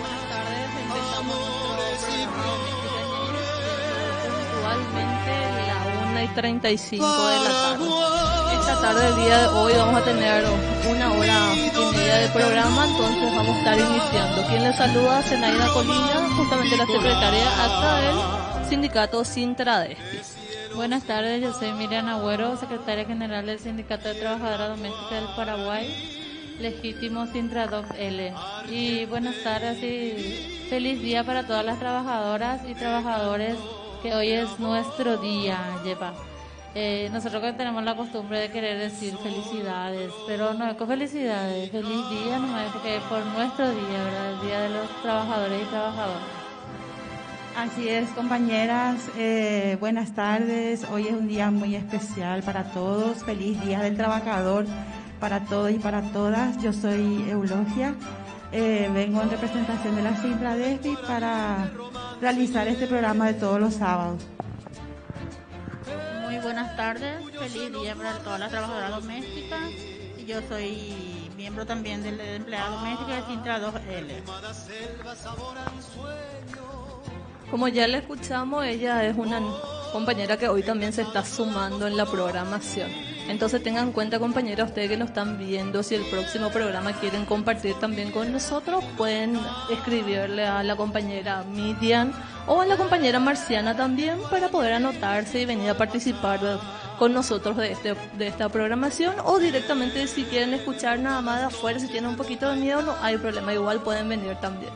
buenas tardes, empezamos puntualmente la 1 y 35 de la tarde. Esta tarde, el día de hoy, vamos a tener una hora y media de programa, entonces vamos a estar iniciando. Quien les saluda, Zenaida Colina, justamente la secretaria acta del sindicato Sintradespi. Buenas tardes, yo soy Miriam Agüero, secretaria general del Sindicato de Trabajadoras Domésticas del Paraguay, legítimo Sintradoc L. Y buenas tardes y feliz día para todas las trabajadoras y trabajadores que hoy es nuestro día, lleva. Eh, nosotros tenemos la costumbre de querer decir felicidades, pero no es con felicidades, feliz día, no es que por nuestro día, ¿verdad? El día de los trabajadores y trabajadoras. Así es, compañeras. Eh, buenas tardes. Hoy es un día muy especial para todos. Feliz Día del Trabajador para todos y para todas. Yo soy Eulogia. Eh, vengo en representación de la Sintra Despi para realizar este programa de todos los sábados. Muy buenas tardes. Feliz día para todas las trabajadoras domésticas. Yo soy miembro también del empleado doméstico de Sintra 2L. Como ya le escuchamos, ella es una compañera que hoy también se está sumando en la programación. Entonces tengan en cuenta, compañeros, ustedes que nos están viendo, si el próximo programa quieren compartir también con nosotros, pueden escribirle a la compañera Midian o a la compañera Marciana también para poder anotarse y venir a participar con nosotros de, este, de esta programación o directamente si quieren escuchar nada más de afuera, si tienen un poquito de miedo, no hay problema, igual pueden venir también.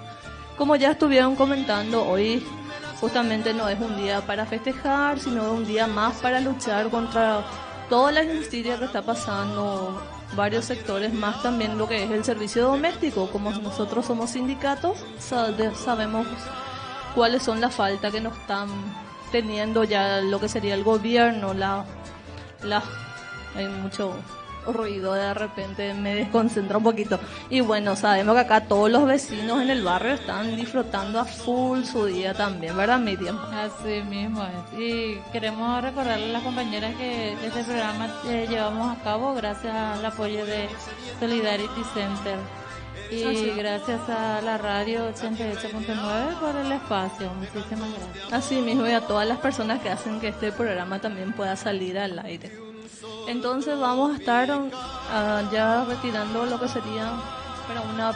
Como ya estuvieron comentando, hoy justamente no es un día para festejar, sino un día más para luchar contra toda la injusticia que está pasando varios sectores, más también lo que es el servicio doméstico. Como nosotros somos sindicatos, sabemos cuáles son las faltas que nos están teniendo ya lo que sería el gobierno, la, la hay mucho ruido de repente me desconcentra un poquito. Y bueno, sabemos que acá todos los vecinos en el barrio están disfrutando a full su día también, ¿verdad Miriam? Así mismo es. Y queremos recordarle a las compañeras que este programa eh, llevamos a cabo gracias al apoyo de Solidarity Center. Y gracias a la radio 88.9 por el espacio. Muchísimas gracias. Así mismo y a todas las personas que hacen que este programa también pueda salir al aire. Entonces vamos a estar uh, ya retirando lo que sería para una...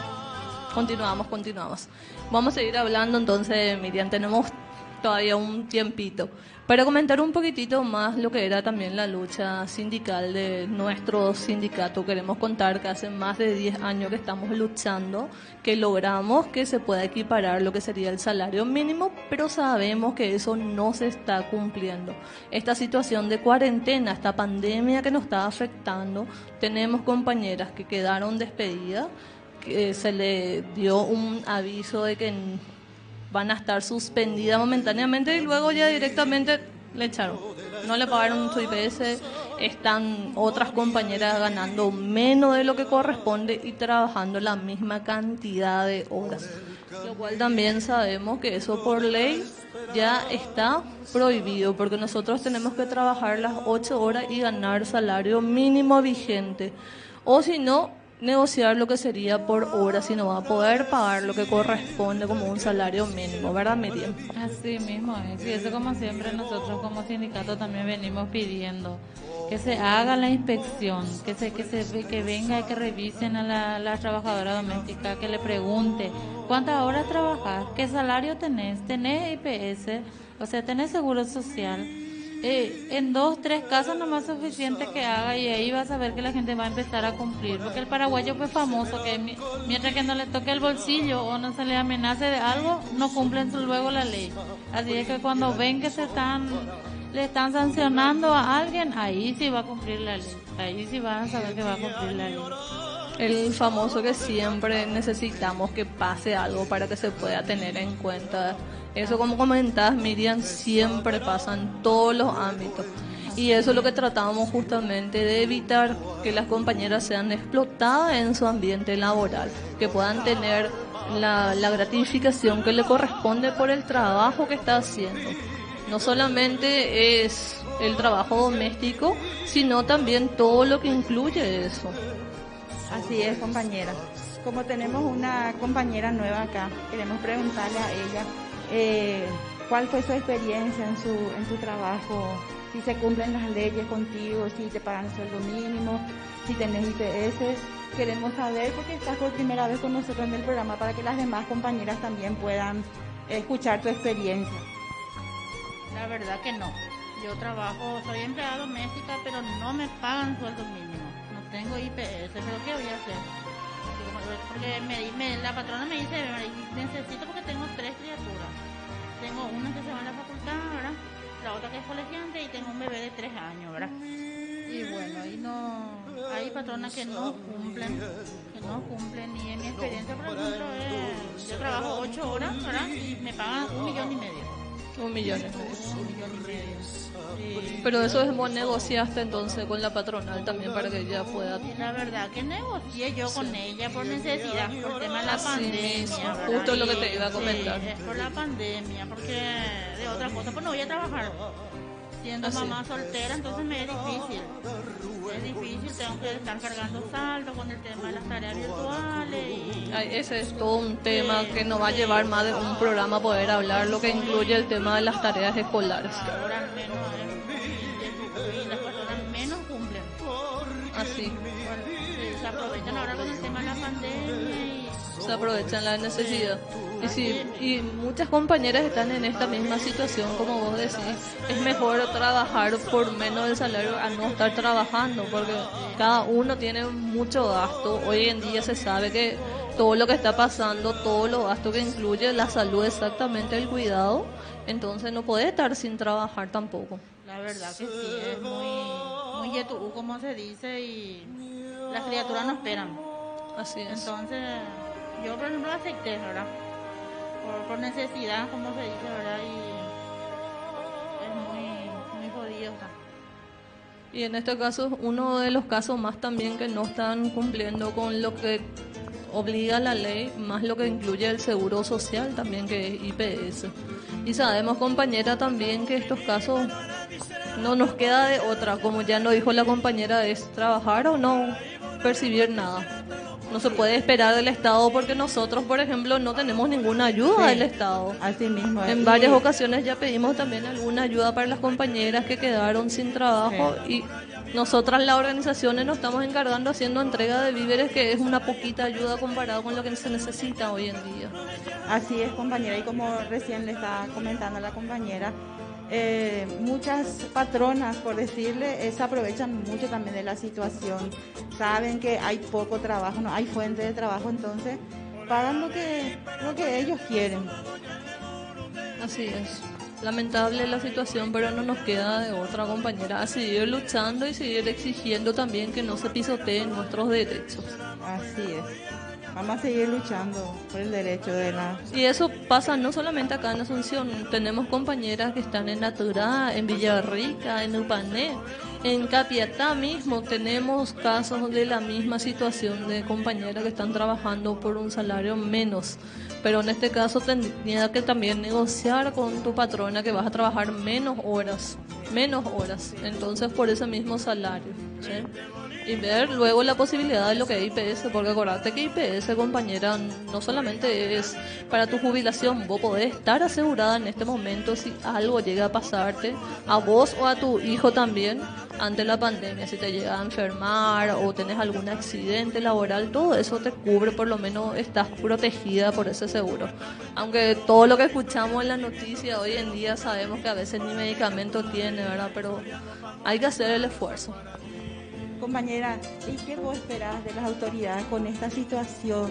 Continuamos, continuamos. Vamos a seguir hablando entonces, Miriam, tenemos todavía un tiempito para comentar un poquitito más lo que era también la lucha sindical de nuestro sindicato. Queremos contar que hace más de 10 años que estamos luchando, que logramos que se pueda equiparar lo que sería el salario mínimo, pero sabemos que eso no se está cumpliendo. Esta situación de cuarentena, esta pandemia que nos está afectando, tenemos compañeras que quedaron despedidas, que se le dio un aviso de que van a estar suspendidas momentáneamente y luego ya directamente le echaron. No le pagaron su IPS, están otras compañeras ganando menos de lo que corresponde y trabajando la misma cantidad de horas. Lo cual también sabemos que eso por ley ya está prohibido porque nosotros tenemos que trabajar las 8 horas y ganar salario mínimo vigente. O si no, negociar lo que sería por hora si no va a poder pagar lo que corresponde como un salario mínimo, ¿verdad Miriam? Así mismo es, y eso como siempre nosotros como sindicato también venimos pidiendo que se haga la inspección, que se que se que venga y que revisen a la, la trabajadora doméstica, que le pregunte cuántas horas trabajas, qué salario tenés, tenés IPS, o sea, tenés seguro social eh, en dos, tres casos nomás suficiente que haga y ahí vas a ver que la gente va a empezar a cumplir. Porque el paraguayo fue famoso que mientras que no le toque el bolsillo o no se le amenace de algo, no cumplen luego la ley. Así es que cuando ven que se están le están sancionando a alguien, ahí sí va a cumplir la ley. Ahí sí van a saber que va a cumplir la ley. El famoso que siempre necesitamos que pase algo para que se pueda tener en cuenta eso como comentabas, Miriam, siempre pasa en todos los ámbitos. Y eso es lo que tratamos justamente de evitar que las compañeras sean explotadas en su ambiente laboral, que puedan tener la, la gratificación que le corresponde por el trabajo que está haciendo. No solamente es el trabajo doméstico, sino también todo lo que incluye eso. Así es, compañera. Como tenemos una compañera nueva acá, queremos preguntarle a ella eh, cuál fue su experiencia en su, en tu trabajo, si se cumplen las leyes contigo, si te pagan el sueldo mínimo, si tenés IPS. Queremos saber porque estás por primera vez con nosotros en el programa para que las demás compañeras también puedan escuchar tu experiencia. La verdad que no. Yo trabajo, soy empleada doméstica, pero no me pagan sueldo mínimo. No tengo IPS, pero ¿qué voy a hacer? Porque me, la patrona me dice, necesito porque tengo tres criaturas. Tengo una que se va a la facultad, ¿verdad? La otra que es colegiante y tengo un bebé de tres años, ¿verdad? Y bueno, ahí no, hay patronas que no cumplen, que no cumplen. Y en mi experiencia, por ejemplo, yo trabajo ocho horas, ¿verdad? Y me pagan un millón y medio. Un millón. Pero eso es vos negociaste entonces con la patronal también para que ella pueda. La verdad que negocié yo con ella por necesidad, por tema de la pandemia. Justo lo que te iba a comentar. es por la pandemia, porque de otra cosa, pues no voy a trabajar siendo mamá soltera, entonces me es difícil. Es difícil, tengo que estar cargando saldo con el tema de las tareas virtuales. Y... ese es todo un tema que nos va a llevar más de un programa poder hablar, lo que incluye el tema de las tareas escolares. Ahora menos, y las personas menos cumplen. Así. se aprovechan ahora con el tema de la pandemia. Se aprovechan la necesidad. Y sí, y muchas compañeras están en esta misma situación, como vos decís. Es mejor trabajar por menos del salario a no estar trabajando, porque cada uno tiene mucho gasto. Hoy en día se sabe que todo lo que está pasando, todo lo gasto que incluye la salud, exactamente el cuidado, entonces no puede estar sin trabajar tampoco. La verdad que sí, es muy, muy como se dice, y las criaturas no esperan. Así es. Entonces, yo por ejemplo acepté, ¿verdad? por, necesidad, como se dice, ¿verdad? Y es muy, muy jodido. Y en este caso, uno de los casos más también que no están cumpliendo con lo que obliga la ley, más lo que incluye el seguro social también, que es IPS. Y sabemos, compañera, también que estos casos no nos queda de otra, como ya nos dijo la compañera, es trabajar o no percibir nada no se puede esperar del Estado porque nosotros, por ejemplo, no tenemos ninguna ayuda del Estado. Así mismo. En varias ocasiones ya pedimos también alguna ayuda para las compañeras que quedaron sin trabajo y nosotras las organizaciones nos estamos encargando haciendo entrega de víveres que es una poquita ayuda comparado con lo que se necesita hoy en día. Así es, compañera, y como recién le estaba comentando la compañera, eh, muchas patronas, por decirle, se aprovechan mucho también de la situación. Saben que hay poco trabajo, no hay fuente de trabajo, entonces pagan lo que, lo que ellos quieren. Así es. Lamentable la situación, pero no nos queda de otra compañera a seguir luchando y seguir exigiendo también que no se pisoteen nuestros derechos. Así es. Vamos a seguir luchando por el derecho de la... Y eso pasa no solamente acá en Asunción, tenemos compañeras que están en Naturá, en Villarrica, en Upané, en Capiatá mismo tenemos casos de la misma situación de compañeras que están trabajando por un salario menos. Pero en este caso tendría que también negociar con tu patrona que vas a trabajar menos horas, menos horas, entonces por ese mismo salario. ¿sí? Y ver luego la posibilidad de lo que es IPS, porque acordate que IPS, compañera, no solamente es para tu jubilación, vos podés estar asegurada en este momento si algo llega a pasarte, a vos o a tu hijo también, ante la pandemia, si te llega a enfermar o tenés algún accidente laboral, todo eso te cubre, por lo menos estás protegida por ese seguro. Aunque todo lo que escuchamos en la noticia hoy en día sabemos que a veces ni medicamento tiene, ¿verdad? Pero hay que hacer el esfuerzo. Compañera, ¿y qué vos esperás de las autoridades con esta situación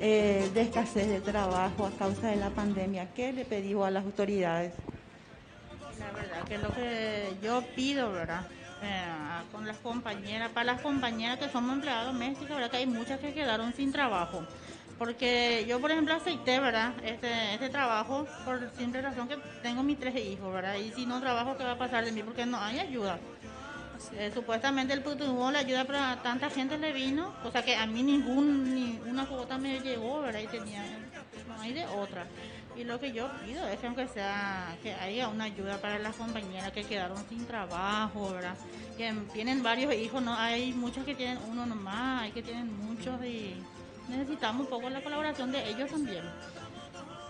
eh, de escasez de trabajo a causa de la pandemia? ¿Qué le pedimos a las autoridades? La verdad que lo que yo pido, ¿verdad? Eh, con las compañeras, para las compañeras que somos empleadas domésticas, ¿verdad? Que hay muchas que quedaron sin trabajo. Porque yo, por ejemplo, acepté, ¿verdad? Este, este trabajo por simple razón que tengo mis tres hijos, ¿verdad? Y si no trabajo, ¿qué va a pasar de mí? Porque no hay ayuda. Eh, supuestamente el tuvo la ayuda para tanta gente le vino, o sea que a mí ningún, ni una cuota me llegó, ¿verdad? Y tenía, no de otra. Y lo que yo pido es que aunque sea, que haya una ayuda para las compañeras que quedaron sin trabajo, ¿verdad? Que tienen varios hijos, no hay muchos que tienen uno nomás, hay que tienen muchos y necesitamos un poco la colaboración de ellos también,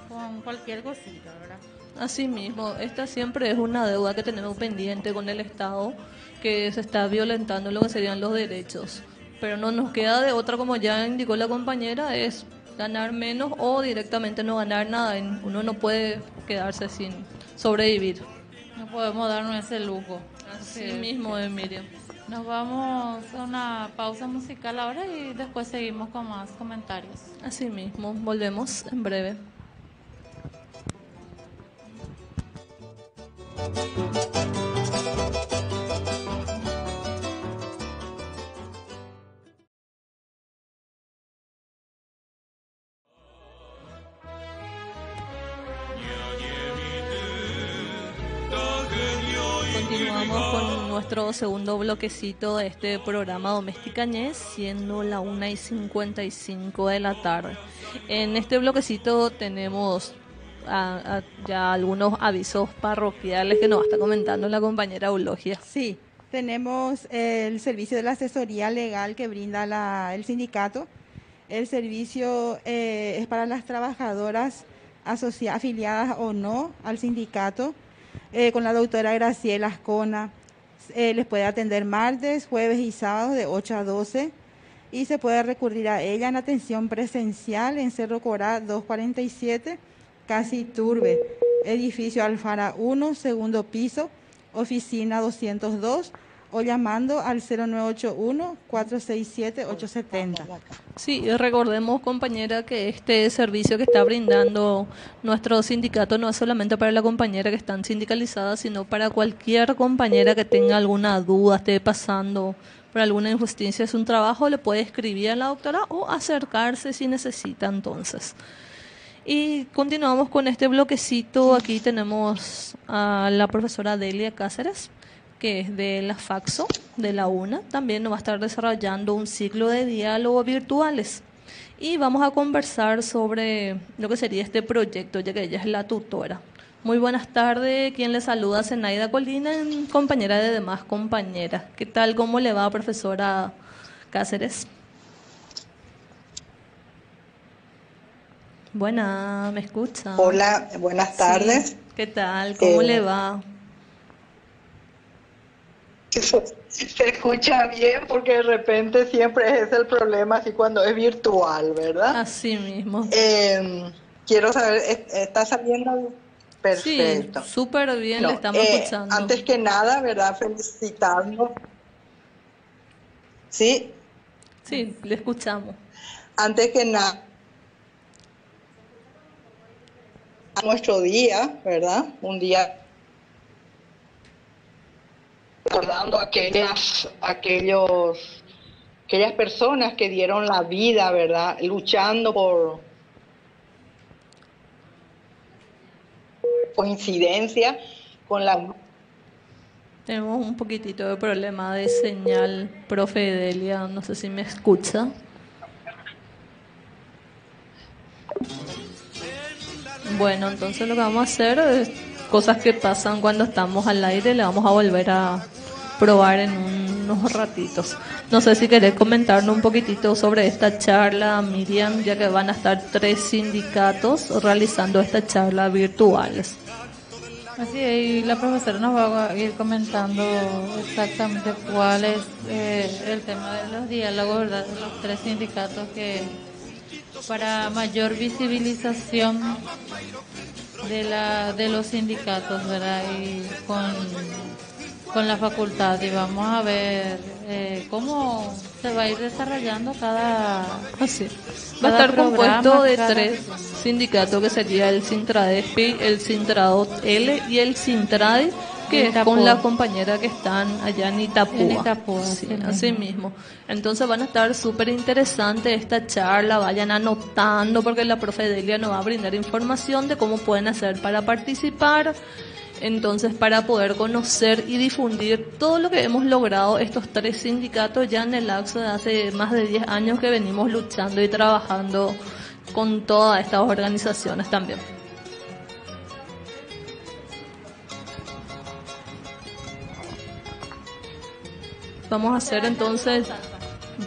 con cualquier cosita, ¿verdad? Así mismo, esta siempre es una deuda que tenemos pendiente con el Estado, que se está violentando lo que serían los derechos. Pero no nos queda de otra, como ya indicó la compañera, es ganar menos o directamente no ganar nada. Uno no puede quedarse sin sobrevivir. No podemos darnos ese lujo. Así mismo, Miriam. Nos vamos a una pausa musical ahora y después seguimos con más comentarios. Así mismo, volvemos en breve. Nuestro segundo bloquecito de este programa Doméstica Ñez, siendo la 1 y 55 de la tarde. En este bloquecito tenemos ya algunos avisos parroquiales que nos está comentando la compañera Eulogia. Sí, tenemos el servicio de la asesoría legal que brinda la, el sindicato. El servicio eh, es para las trabajadoras afiliadas o no al sindicato, eh, con la doctora Graciela Ascona. Eh, les puede atender martes, jueves y sábados de 8 a 12 y se puede recurrir a ella en atención presencial en Cerro Corá 247 Casi Turbe, edificio Alfara 1, segundo piso, oficina 202 o llamando al 0981-467-870. Sí, recordemos compañera que este servicio que está brindando nuestro sindicato no es solamente para la compañera que están sindicalizadas, sino para cualquier compañera que tenga alguna duda, esté pasando por alguna injusticia en su trabajo, le puede escribir a la doctora o acercarse si necesita entonces. Y continuamos con este bloquecito. Aquí tenemos a la profesora Delia Cáceres, que es de la Faxo, de la UNA. También nos va a estar desarrollando un ciclo de diálogo virtuales. Y vamos a conversar sobre lo que sería este proyecto, ya que ella es la tutora. Muy buenas tardes. Quien le saluda, Zenaida Colina, compañera de demás compañeras. ¿Qué tal? ¿Cómo le va, profesora Cáceres? Buena, ¿me escucha? Hola, buenas tardes. ¿Qué tal? ¿Cómo le eh, Se escucha bien porque de repente siempre es el problema así cuando es virtual, ¿verdad? Así mismo. Eh, quiero saber, ¿está saliendo perfecto? Sí, súper bien, le estamos eh, escuchando. Antes que nada, ¿verdad? Felicitarnos. ¿Sí? Sí, le escuchamos. Antes que nada nuestro día, ¿verdad? Un día recordando aquellas, aquellos, aquellas personas que dieron la vida, ¿verdad? Luchando por coincidencia con la... Tenemos un poquitito de problema de señal, profe Delia, no sé si me escucha. Bueno, entonces lo que vamos a hacer cosas que pasan cuando estamos al aire, le vamos a volver a probar en unos ratitos. No sé si querés comentarnos un poquitito sobre esta charla, Miriam, ya que van a estar tres sindicatos realizando esta charla virtuales. Así es, y la profesora nos va a ir comentando exactamente cuál es eh, el tema de los diálogos, ¿verdad? los tres sindicatos que para mayor visibilización de, la, de los sindicatos, ¿verdad? Y con, con la facultad y vamos a ver eh, cómo se va a ir desarrollando cada... Así. Va a estar compuesto de tres sindicatos que sería el Sintradespi, el Sintradot L y el Sintrade que con la compañera que están allá en Itapúa. así mismo. Entonces van a estar súper interesantes esta charla, vayan anotando porque la profe Delia nos va a brindar información de cómo pueden hacer para participar Entonces, para poder conocer y difundir todo lo que hemos logrado estos tres sindicatos ya en el lapso de hace más de 10 años que venimos luchando y trabajando con todas estas organizaciones también. Vamos a hacer entonces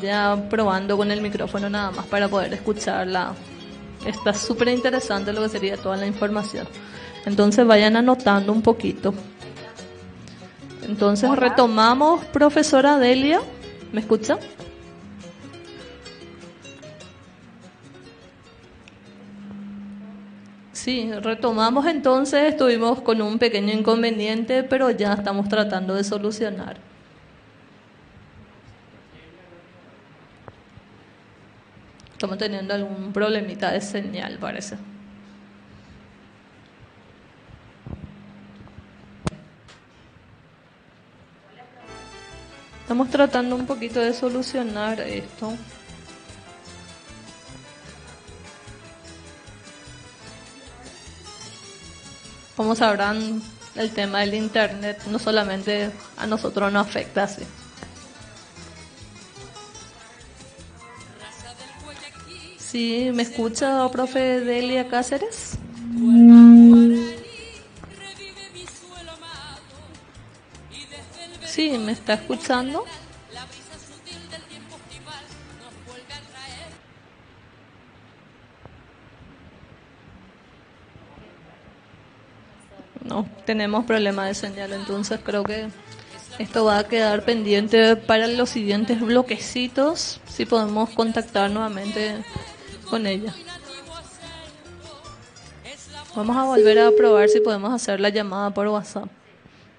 ya probando con el micrófono nada más para poder escucharla. Está súper interesante lo que sería toda la información. Entonces vayan anotando un poquito. Entonces retomamos, profesora Delia. ¿Me escucha? Sí, retomamos entonces, estuvimos con un pequeño inconveniente, pero ya estamos tratando de solucionar. Estamos teniendo algún problemita de señal, parece. Estamos tratando un poquito de solucionar esto. Como sabrán, el tema del Internet no solamente a nosotros nos afecta así. Sí, ¿me escucha, profe Delia Cáceres? Sí, ¿me está escuchando? No, tenemos problema de señal, entonces creo que esto va a quedar pendiente para los siguientes bloquecitos, si podemos contactar nuevamente con ella. Vamos a volver a probar si podemos hacer la llamada por WhatsApp.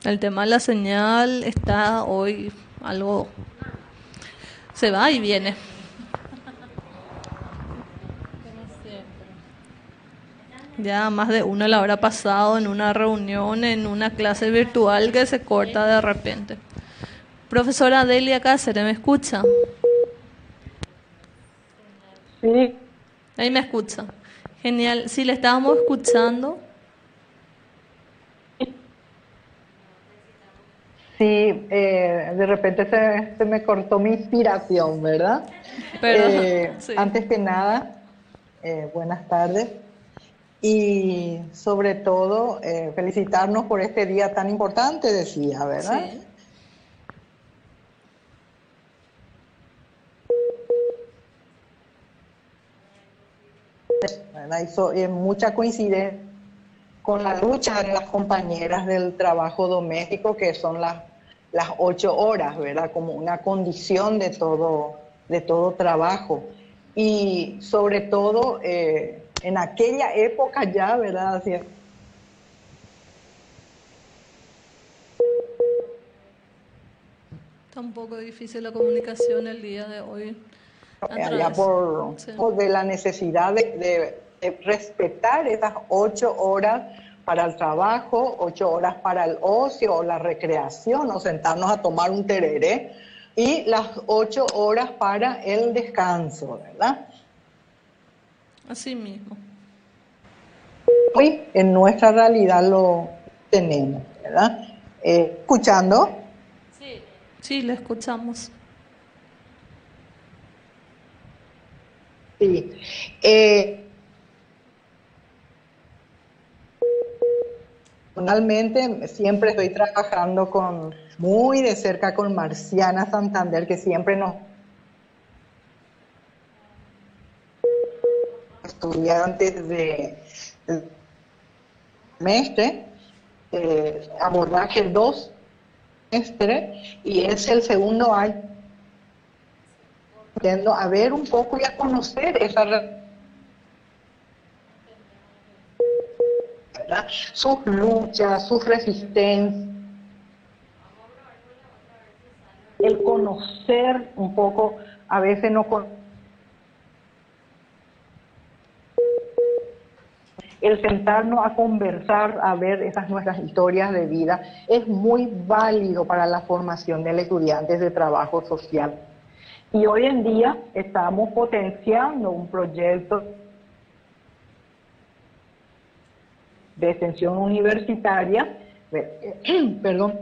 El tema de la señal está hoy algo... Se va y viene. Ya más de una la habrá pasado en una reunión, en una clase virtual que se corta de repente. Profesora Delia Cáceres, ¿me escucha? Sí. Ahí me escucha. Genial. Si le estábamos escuchando. Sí, eh, de repente se, se, me cortó mi inspiración, ¿verdad? Pero, eh, sí. Antes que nada, eh, buenas tardes. Y sobre todo, eh, felicitarnos por este día tan importante, decía, ¿verdad? Sí. ¿Verdad? Hizo eh, mucha coincidencia con la lucha de las compañeras del trabajo doméstico, que son las, las ocho horas, ¿verdad? Como una condición de todo, de todo trabajo. Y sobre todo, eh, en aquella época ya, ¿verdad? Así, Está un poco difícil la comunicación el día de hoy. Allá por, sí. por de la necesidad de, de- de respetar esas ocho horas para el trabajo, ocho horas para el ocio o la recreación o sentarnos a tomar un tereré y las ocho horas para el descanso, ¿verdad? Así mismo. Hoy en nuestra realidad lo tenemos, ¿verdad? Eh, escuchando, Sí. Sí, le escuchamos. Sí. Eh, Personalmente siempre estoy trabajando con muy de cerca con Marciana Santander, que siempre nos estudiantes de, de semestre, eh, abordaje 2 semestre, y es el segundo año yendo a ver un poco y a conocer esa ¿verdad? sus luchas, sus resistencias, el conocer un poco, a veces no con el sentarnos a conversar, a ver esas nuestras historias de vida, es muy válido para la formación del estudiante de trabajo social. Y hoy en día estamos potenciando un proyecto de extensión universitaria perdón,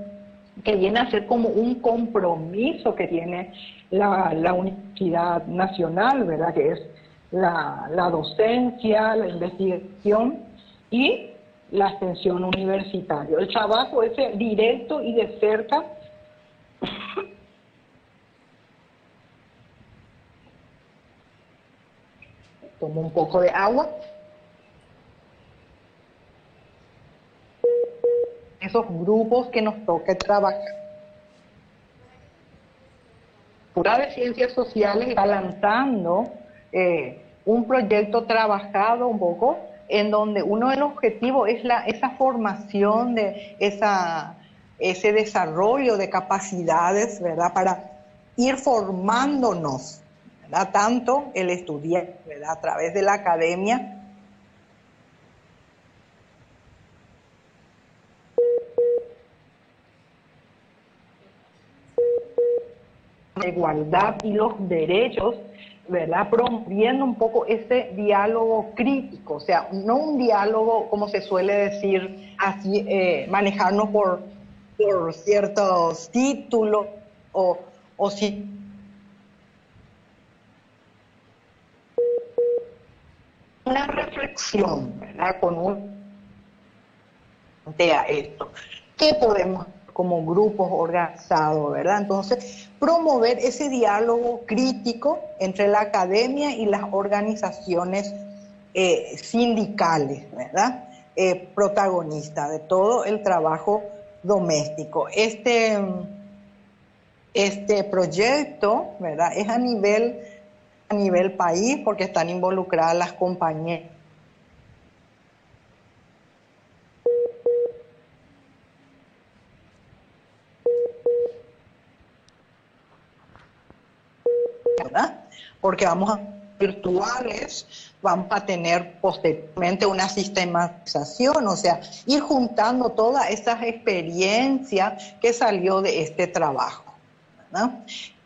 que viene a ser como un compromiso que tiene la, la Universidad Nacional, ¿verdad? Que es la, la docencia, la investigación y la extensión universitaria. El trabajo ese directo y de cerca Tomo un poco de agua. Esos grupos que nos toque trabajar. Pura de Ciencias Sociales está lanzando eh, un proyecto trabajado un poco en donde uno de los objetivos es la, esa formación de esa, ese desarrollo de capacidades, ¿verdad? Para ir formándonos, ¿verdad? Tanto el estudiante, ¿verdad? A través de la academia. La igualdad y los derechos ¿verdad? Promoviendo un poco ese diálogo crítico, o sea, no un diálogo, como se suele decir, así, eh, manejarnos por, por ciertos títulos o, o si una reflexión, ¿verdad? Con un a esto. ¿Qué podemos como grupos organizados, ¿verdad? Entonces, promover ese diálogo crítico entre la academia y las organizaciones eh, sindicales, ¿verdad? Eh, protagonistas de todo el trabajo doméstico. Este, este proyecto, ¿verdad? Es a nivel, a nivel país porque están involucradas las compañías Porque vamos a virtuales, vamos a tener posteriormente una sistematización, o sea, ir juntando todas esas experiencias que salió de este trabajo.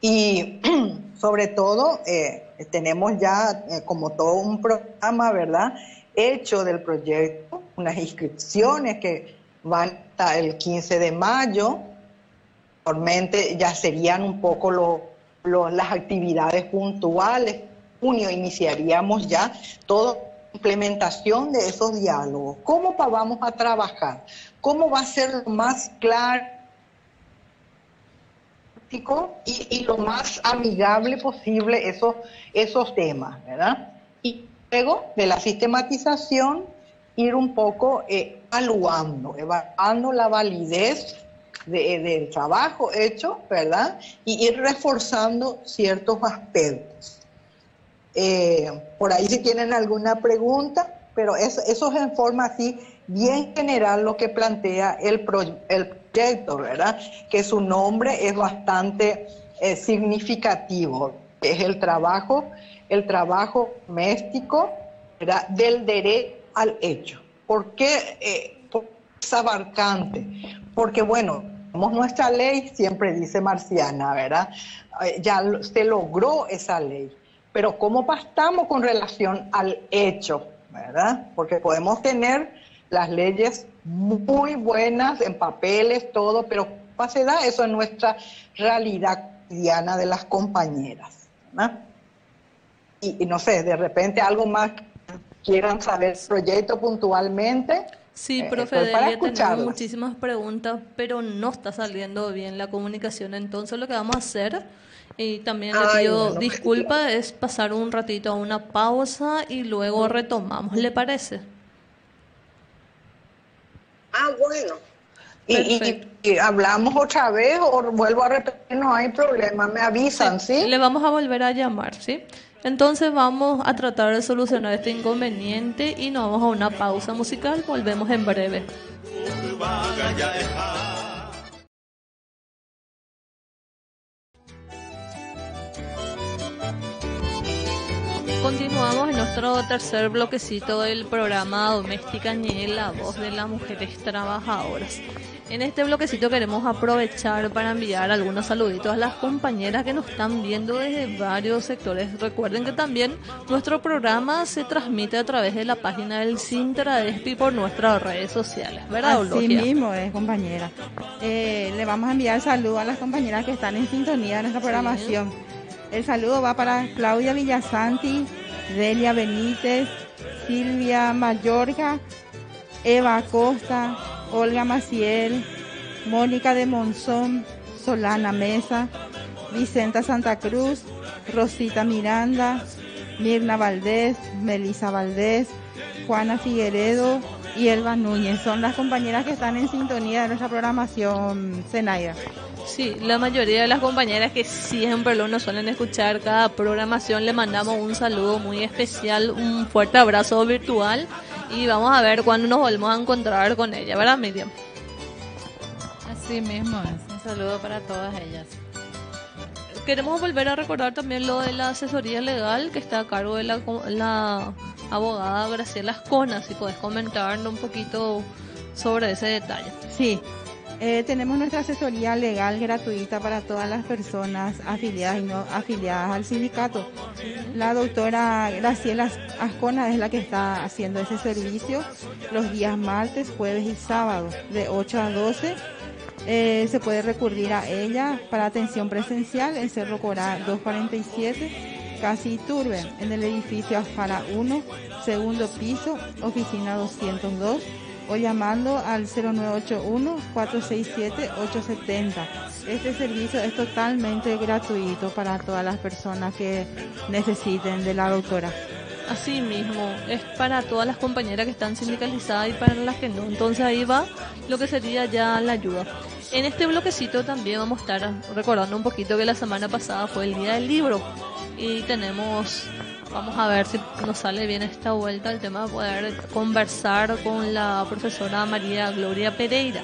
Y sobre todo, eh, tenemos ya eh, como todo un programa, ¿verdad? Hecho del proyecto, unas inscripciones que van hasta el 15 de mayo. Actualmente ya serían un poco lo las actividades puntuales. Junio iniciaríamos ya toda implementación de esos diálogos. ¿Cómo vamos a trabajar? ¿Cómo va a ser lo más claro y, lo más amigable posible esos, esos temas, ¿verdad? Y luego de la sistematización, ir un poco eh, evaluando, evaluando la validez del trabajo hecho, ¿verdad? Y ir reforzando ciertos aspectos. Eh, por ahí si tienen alguna pregunta, pero eso, es en forma así bien general lo que plantea el, el proyecto, ¿verdad? Que su nombre es bastante eh, significativo, es el trabajo, el trabajo doméstico, ¿verdad? Del derecho al hecho. ¿Por qué eh, es abarcante? Porque bueno, nuestra ley, siempre dice Marciana, ¿verdad? Eh, ya se logró esa ley, pero ¿cómo estamos con relación al hecho, ¿verdad? Porque podemos tener las leyes muy buenas en papeles, todo, pero ¿cómo se da eso en nuestra realidad cotidiana de las compañeras? ¿verdad? Y, y, no sé, de repente algo más quieran saber proyecto puntualmente. Sí, eh, profe, Delia, tenemos muchísimas preguntas, pero no está saliendo bien la comunicación. Entonces lo que vamos a hacer, y también le pido disculpa, es pasar un ratito a una pausa y luego retomamos. ¿Le Ah, bueno. Y, y, hablamos otra vez o vuelvo a repetir, no hay problema, me avisan, ¿sí? Le vamos a volver a llamar, ¿sí? Entonces vamos a tratar de solucionar este inconveniente y nos vamos a una pausa musical. Volvemos en breve. Continuamos en nuestro tercer bloquecito del programa Doméstica Ñe, la voz de las mujeres trabajadoras. En este bloquecito queremos aprovechar para enviar algunos saluditos a las compañeras que nos están viendo desde varios sectores. Recuerden que también nuestro programa se transmite a través de la página del Sintradespi por nuestras redes sociales, ¿verdad, Así mismo es, compañera. Eh, le vamos a enviar saludos a las compañeras que están en sintonía de nuestra programación. El saludo va para Claudia Villasanti, Delia Benítez, Silvia Mayorga, Eva Costa, Olga Maciel, Mónica de Monzón, Solana Mesa, Vicenta Santa Cruz, Rosita Miranda, Mirna Valdés, Melisa Valdés, Juana Figueredo y Elba Núñez. Son las compañeras que están en sintonía de nuestra programación Zenaida. Sí, la mayoría de las compañeras que siempre lo nos suelen escuchar cada programación le mandamos un saludo muy especial, un fuerte abrazo virtual y vamos a ver cuándo nos volvemos a encontrar con ella, ¿verdad, Miriam? Así mismo es, un saludo para todas ellas. Queremos volver a recordar también lo de la asesoría legal que está a cargo de la, la abogada Graciela Ascona, si puedes comentarnos un poquito sobre ese detalle. Sí, eh, tenemos nuestra asesoría legal gratuita para todas las personas afiliadas y no afiliadas al sindicato. La doctora Graciela Ascona es la que está haciendo ese servicio los días martes, jueves y sábados de 8 a 12. Eh, se puede recurrir a ella para atención presencial en Cerro Corá 247, Casi Turbe, en el edificio Asfara 1, segundo piso, oficina 202 o llamando al 0981-467-870. Este servicio es totalmente gratuito para todas las personas que necesiten de la doctora. Así mismo, es para todas las compañeras que están sindicalizadas y para las que no. Entonces ahí va lo que sería ya la ayuda. En este bloquecito también vamos a estar recordando un poquito que la semana pasada fue el día del libro y tenemos Vamos a ver si nos sale bien esta vuelta el tema de poder conversar con la profesora María Gloria Pereira.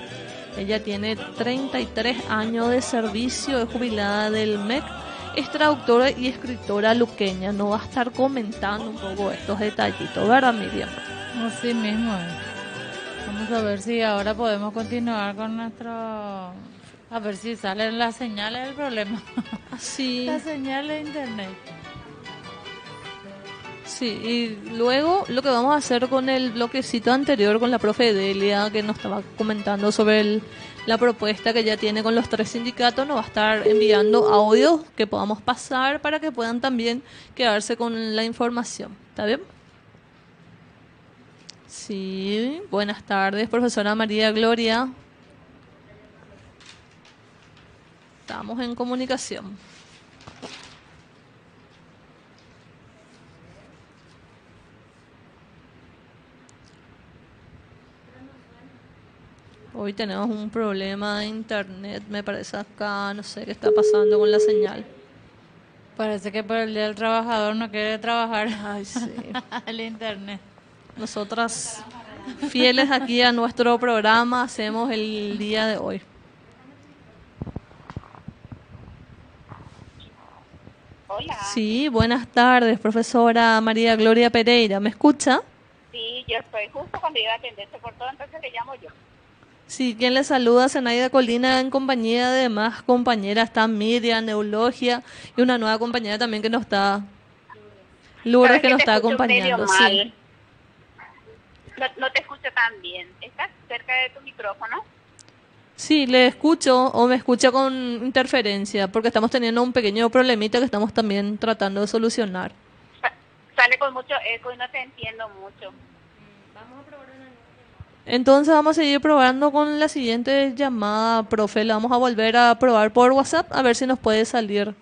Ella tiene 33 años de servicio, es jubilada del MEC, es traductora y escritora luqueña. Nos va a estar comentando un poco estos detallitos, ¿verdad, Miriam? Así mismo Vamos a ver si ahora podemos continuar con nuestro... A ver si salen las señales del problema. Sí. Las señales de internet. Sí, y luego lo que vamos a hacer con el bloquecito anterior con la profe Delia que nos estaba comentando sobre la propuesta que ya tiene con los tres sindicatos, nos va a estar enviando audios que podamos pasar para que puedan también quedarse con la información. ¿Está bien? Sí, buenas tardes, profesora María Gloria. Estamos en comunicación. Hoy tenemos un problema de internet, me parece acá, no sé qué está pasando con la señal. Parece que por el Día del Trabajador no quiere trabajar. Ay, sí. el internet. Nosotras, fieles aquí a nuestro programa, hacemos el día de hoy. Hola. Sí, buenas tardes, profesora María Gloria Pereira. ¿Me escucha? Sí, yo estoy justo cuando iba a atenderse por todo, entonces le llamo yo. Sí, quien le saluda, Zenaida Colina, en compañía de más compañeras, está Miriam, Neulogia y una nueva compañera también que nos está, Lourdes, que nos está acompañando. Sí. No, no, te escucho tan bien. ¿Estás cerca de tu micrófono? Sí, le escucho o me escucha con interferencia, porque estamos teniendo un pequeño problemita que estamos también tratando de solucionar. Sale con mucho eco y no te entiendo mucho. Vamos a probar una entonces vamos a seguir probando con la siguiente llamada, profe. La vamos a volver a probar por WhatsApp a ver si nos puede salir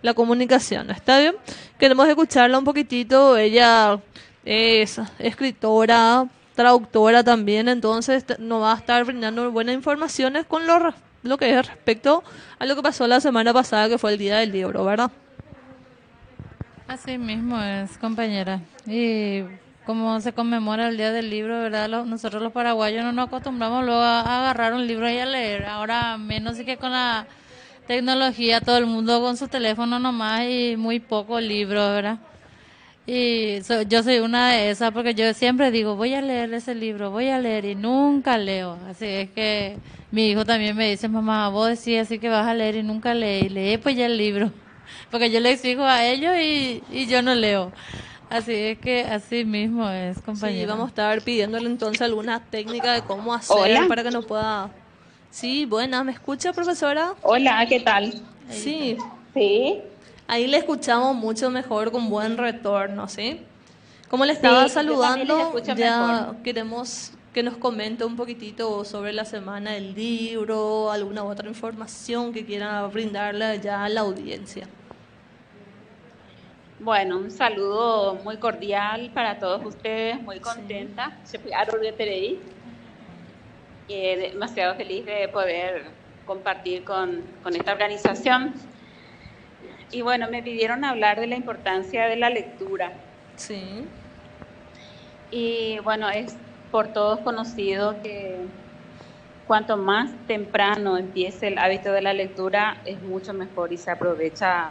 la comunicación. ¿Está bien? Queremos escucharla un poquitito. Ella es escritora, traductora también, entonces nos va a estar brindando buenas informaciones con lo, que es respecto a lo que pasó la semana pasada, que fue el Día del Libro, ¿verdad? Así mismo es, compañera. Y como se conmemora el Día del Libro, ¿verdad? nosotros los paraguayos no nos acostumbramos luego a, agarrar un libro y a leer. Ahora menos que con la tecnología, todo el mundo con su teléfono nomás y muy poco libro, ¿verdad? Y yo soy una de esas porque yo siempre digo, voy a leer ese libro, voy a leer y nunca leo. Así es que mi hijo también me dice, mamá, vos decís así que vas a leer y nunca lees. lee pues ya el libro. Porque yo le exijo a ellos y, y yo no leo. Así es que así mismo es, compañero. Sí, vamos a estar pidiéndole entonces alguna técnica de cómo hacer para que nos pueda... Sí, buena, ¿me escucha, profesora? Hola, ¿qué tal? Sí. Sí. Ahí le escuchamos mucho mejor, con buen retorno, ¿sí? Como le estaba saludando, ya queremos que nos comente un poquitito sobre la semana del libro, alguna otra información que quiera brindarle ya a la audiencia. Bueno, un saludo muy cordial para todos ustedes, muy contenta. Sí. Y demasiado feliz de poder compartir con, con esta organización y bueno, me pidieron hablar de la importancia de la lectura. Sí. Y bueno, es por todos conocido que cuanto más temprano empiece el hábito de la lectura, es mucho mejor y se aprovecha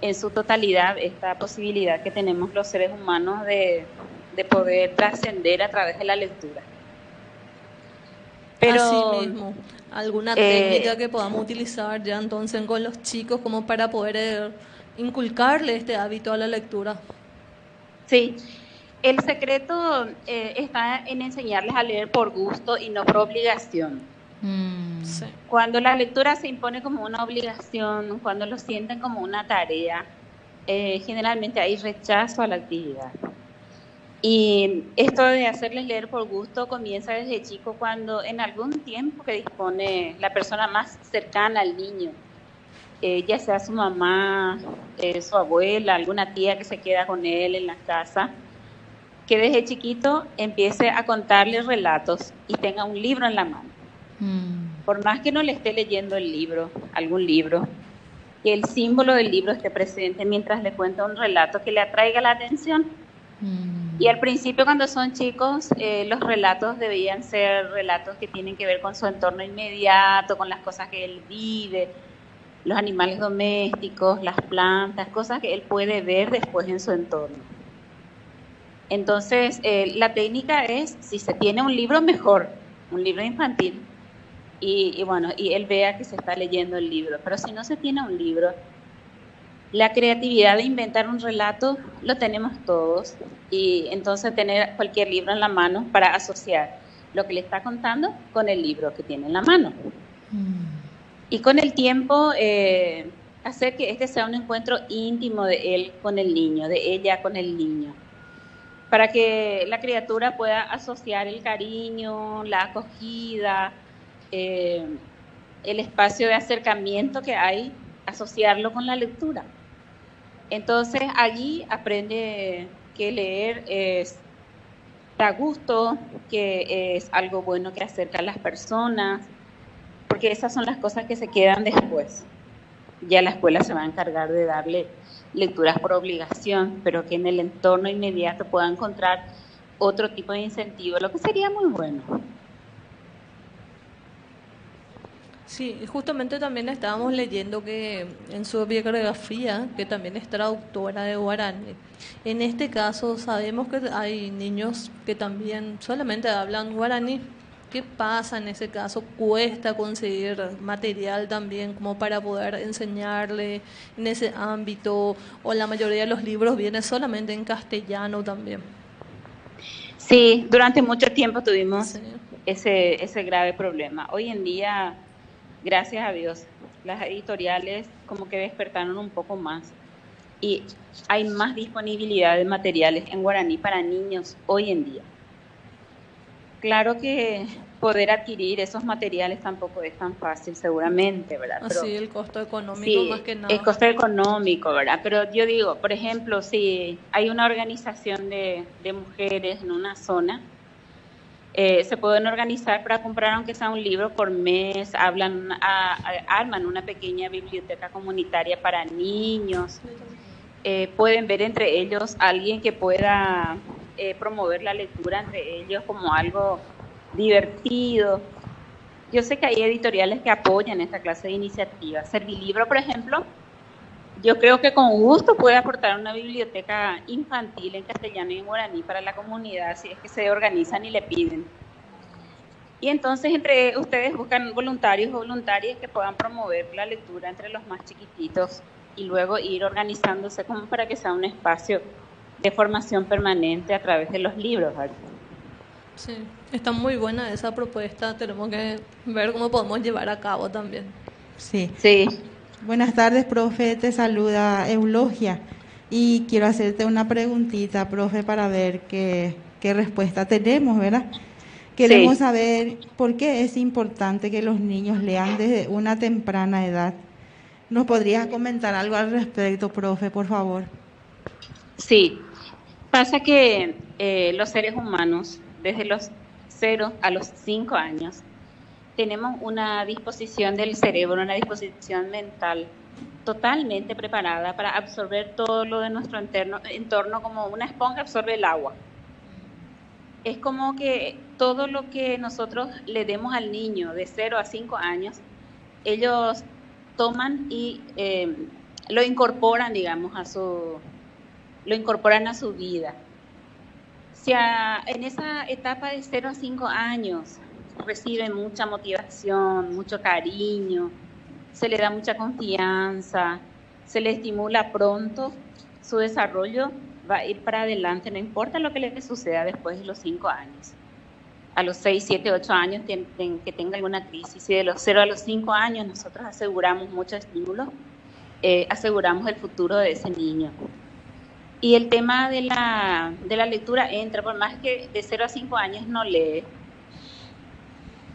en su totalidad esta posibilidad que tenemos los seres humanos de, de poder trascender a través de la lectura. Pero, Así mismo alguna eh, técnica que podamos utilizar ya entonces con los chicos como para poder eh, inculcarle este hábito a la lectura. Sí, el secreto eh, está en enseñarles a leer por gusto y no por obligación. Mm. Cuando la lectura se impone como una obligación, cuando lo sienten como una tarea, generalmente hay rechazo a la actividad. Y esto de hacerles leer por gusto comienza desde chico cuando en algún tiempo que dispone la persona más cercana al niño, eh, ya sea su mamá, eh, su abuela, alguna tía que se queda con él en la casa, que desde chiquito empiece a contarle relatos y tenga un libro en la mano. Mm. Por más que no le esté leyendo el libro, algún libro, que el símbolo del libro esté presente mientras le cuenta un relato que le atraiga la atención. Mm. Y al principio cuando son chicos, eh, los relatos debían ser relatos que tienen que ver con su entorno inmediato, con las cosas que él vive, los animales domésticos, las plantas, cosas que él puede ver después en su entorno. Entonces, eh, la técnica es, si se tiene un libro, mejor, un libro infantil, y, y bueno, y él vea que se está leyendo el libro. Pero si no se tiene un libro, la creatividad de inventar un relato lo tenemos todos y entonces tener cualquier libro en la mano para asociar lo que le está contando con el libro que tiene en la mano. Mm. Y con el tiempo eh, hacer que este sea un encuentro íntimo de él con el niño, de ella con el niño, para que la criatura pueda asociar el cariño, la acogida, eh, el espacio de acercamiento que hay, asociarlo con la lectura. Entonces allí aprende que leer es da gusto, que es algo bueno que acerca a las personas, porque esas son las cosas que se quedan después. Ya la escuela se va a encargar de darle lecturas por obligación, pero que en el entorno inmediato pueda encontrar otro tipo de incentivo, lo que sería muy bueno. Sí, justamente también estábamos leyendo que en su biografía, que también es traductora de guaraní, en este caso sabemos que hay niños que también solamente hablan guaraní. ¿Qué pasa en ese caso? ¿Cuesta conseguir material también como para poder enseñarle en ese ámbito? ¿O la mayoría de los libros vienen solamente en castellano también? Sí, durante mucho tiempo tuvimos ese, ese grave problema. Hoy en día gracias a Dios, las editoriales como que despertaron un poco más y hay más disponibilidad de materiales en guaraní para niños hoy en día. Claro que poder adquirir esos materiales tampoco es tan fácil, seguramente, ¿verdad? Pero, sí, el costo económico más que nada. El costo económico, ¿verdad? Pero yo digo, por ejemplo, si hay una organización de, de mujeres en una zona, eh, se pueden organizar para comprar aunque sea un libro por mes, hablan, arman una pequeña biblioteca comunitaria para niños, eh, pueden ver entre ellos alguien que pueda eh, promover la lectura entre ellos como algo divertido. Yo sé que hay editoriales que apoyan esta clase de iniciativas. Servilibro, por ejemplo, yo creo que con gusto puede aportar una biblioteca infantil en castellano y en guaraní para la comunidad si es que se organizan y le piden. Y entonces entre ustedes buscan voluntarios o voluntarias que puedan promover la lectura entre los más chiquititos y luego ir organizándose como para que sea un espacio de formación permanente a través de los libros. Sí, está muy buena esa propuesta. Tenemos que ver cómo podemos llevar a cabo también. Sí. Sí. Buenas tardes, profe. Te saluda Eulogia. Y quiero hacerte una preguntita, profe, para ver qué, qué respuesta tenemos, ¿verdad? Queremos Sí. saber por qué es importante que los niños lean desde una temprana edad. ¿Nos podrías comentar algo al respecto, profe, por favor? Sí, pasa que eh, los seres humanos, desde los 0 a los 5 años, tenemos una disposición del cerebro, una disposición mental totalmente preparada para absorber todo lo de nuestro entorno, entorno como una esponja absorbe el agua. Es como que todo lo que nosotros le demos al niño de 0 a 5 años, ellos toman y eh, lo incorporan, digamos, a su, lo incorporan a su vida. Si a- en esa etapa de 0 a 5 años reciben mucha motivación, mucho cariño, se le da mucha confianza, se le estimula pronto, su desarrollo va a ir para adelante, no importa lo que le suceda después de los 5 años. A los 6, 7, 8 años que tenga alguna crisis y de los 0 a los 5 años nosotros aseguramos mucho estímulo, eh, aseguramos el futuro de ese niño. Y el tema de la, de la lectura entra, por más que de 0 a 5 años no lee,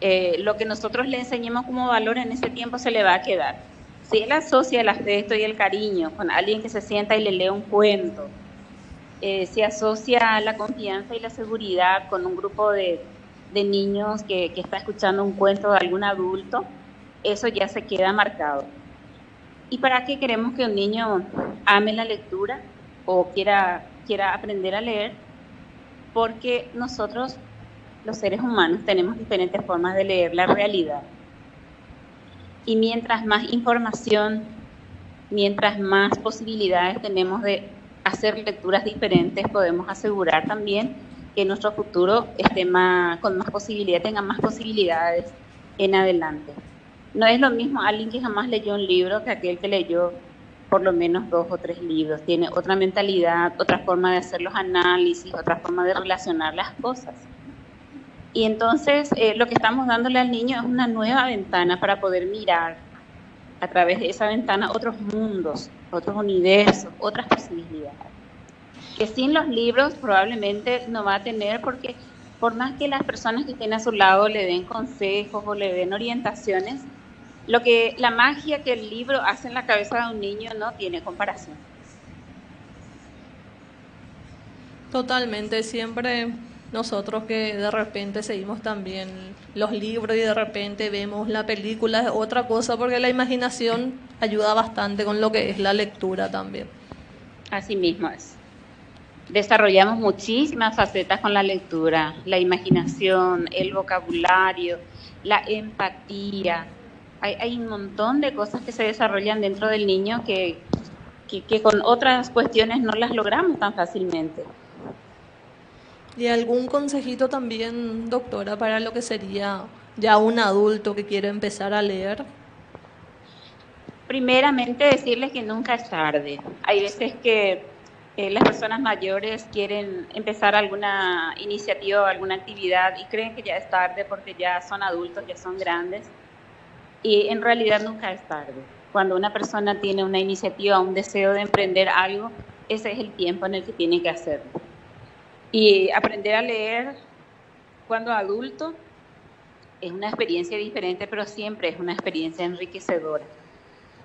eh, lo que nosotros le enseñemos como valor en ese tiempo se le va a quedar. Si él asocia el afecto y el cariño con alguien que se sienta y le lee un cuento, eh, si asocia la confianza y la seguridad con un grupo de, niños que, está escuchando un cuento de algún adulto, eso ya se queda marcado. ¿Y para qué queremos que un niño ame la lectura o quiera aprender a leer? Porque nosotros, los seres humanos, tenemos diferentes formas de leer la realidad. Y mientras más información, mientras más posibilidades tenemos de hacer lecturas diferentes, podemos asegurar también que nuestro futuro esté más, con más posibilidades, tenga más posibilidades en adelante. No es lo mismo alguien que jamás leyó un libro que aquel que leyó por lo menos dos o tres libros. Tiene otra mentalidad, otra forma de hacer los análisis, otra forma de relacionar las cosas. Y entonces eh, lo que estamos dándole al niño es una nueva ventana para poder mirar a través de esa ventana otros mundos, otros universos, otras posibilidades. Que sin los libros probablemente no va a tener porque por más que las personas que estén a su lado le den consejos o le den orientaciones, lo que la magia que el libro hace en la cabeza de un niño no tiene comparación. Totalmente, siempre nosotros que de repente seguimos también los libros y de repente vemos la película es otra cosa porque la imaginación ayuda bastante con lo que es la lectura también. Así mismo es. Desarrollamos muchísimas facetas con la lectura, la imaginación, el vocabulario, la empatía. Hay, hay un montón de cosas que se desarrollan dentro del niño que, que, que con otras cuestiones no las logramos tan fácilmente. ¿Y algún consejito también, doctora, para lo que sería ya un adulto que quiere empezar a leer? Primeramente decirles que nunca es tarde. Hay veces que eh, las personas mayores quieren empezar alguna iniciativa alguna actividad y creen que ya es tarde porque ya son adultos, ya son grandes. Y en realidad nunca es tarde. Cuando una persona tiene una iniciativa, un deseo de emprender algo, ese es el tiempo en el que tiene que hacerlo. Y aprender a leer cuando adulto es una experiencia diferente, pero siempre es una experiencia enriquecedora.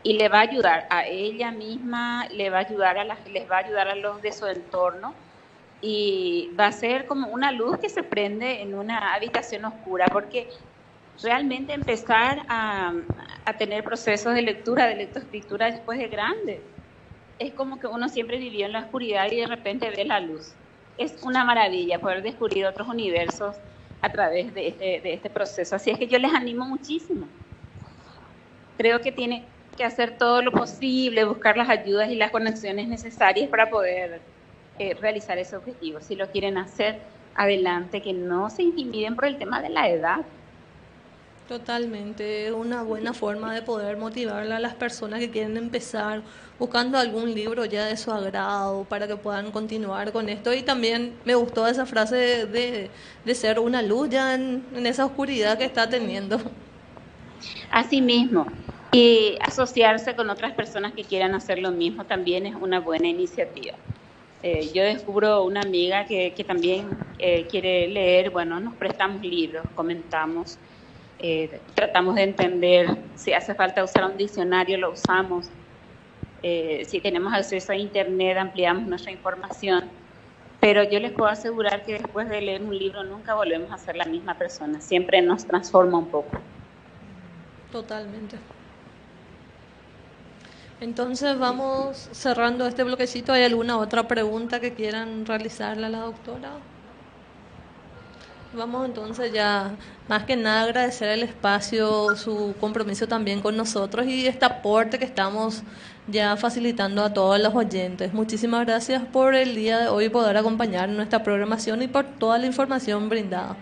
Y le va a ayudar a ella misma, le va a ayudar a las, les va a ayudar a los de su entorno y va a ser como una luz que se prende en una habitación oscura, porque realmente empezar a, a tener procesos de lectura, de lectoescritura después de grande, es como que uno siempre vivió en la oscuridad y de repente ve la luz es una maravilla poder descubrir otros universos a través de este, de este proceso. Así es que yo les animo muchísimo. Creo que tiene que hacer todo lo posible, buscar las ayudas y las conexiones necesarias para poder eh, realizar ese objetivo. Si lo quieren hacer, adelante, que no se intimiden por el tema de la edad. Totalmente, una buena forma de poder motivar a las personas que quieren empezar buscando algún libro ya de su agrado para que puedan continuar con esto. Y también me gustó esa frase de, de, ser una luz ya en, esa oscuridad que está teniendo. Así mismo. Y asociarse con otras personas que quieran hacer lo mismo también es una buena iniciativa. Eh, yo descubro una amiga que, que también eh, quiere leer, bueno, nos prestamos libros, comentamos eh, tratamos de entender si hace falta usar un diccionario, lo usamos. Eh, si tenemos acceso a Internet, ampliamos nuestra información. Pero yo les puedo asegurar que después de leer un libro nunca volvemos a ser la misma persona, siempre nos transforma un poco. Totalmente. Entonces vamos cerrando este bloquecito. ¿Hay alguna otra pregunta que quieran realizarle a la doctora? Vamos entonces ya, más que nada, agradecer el espacio, su compromiso también con nosotros y este aporte que estamos ya facilitando a todos los oyentes. Muchísimas gracias por el día de hoy poder acompañar nuestra programación y por toda la información brindada.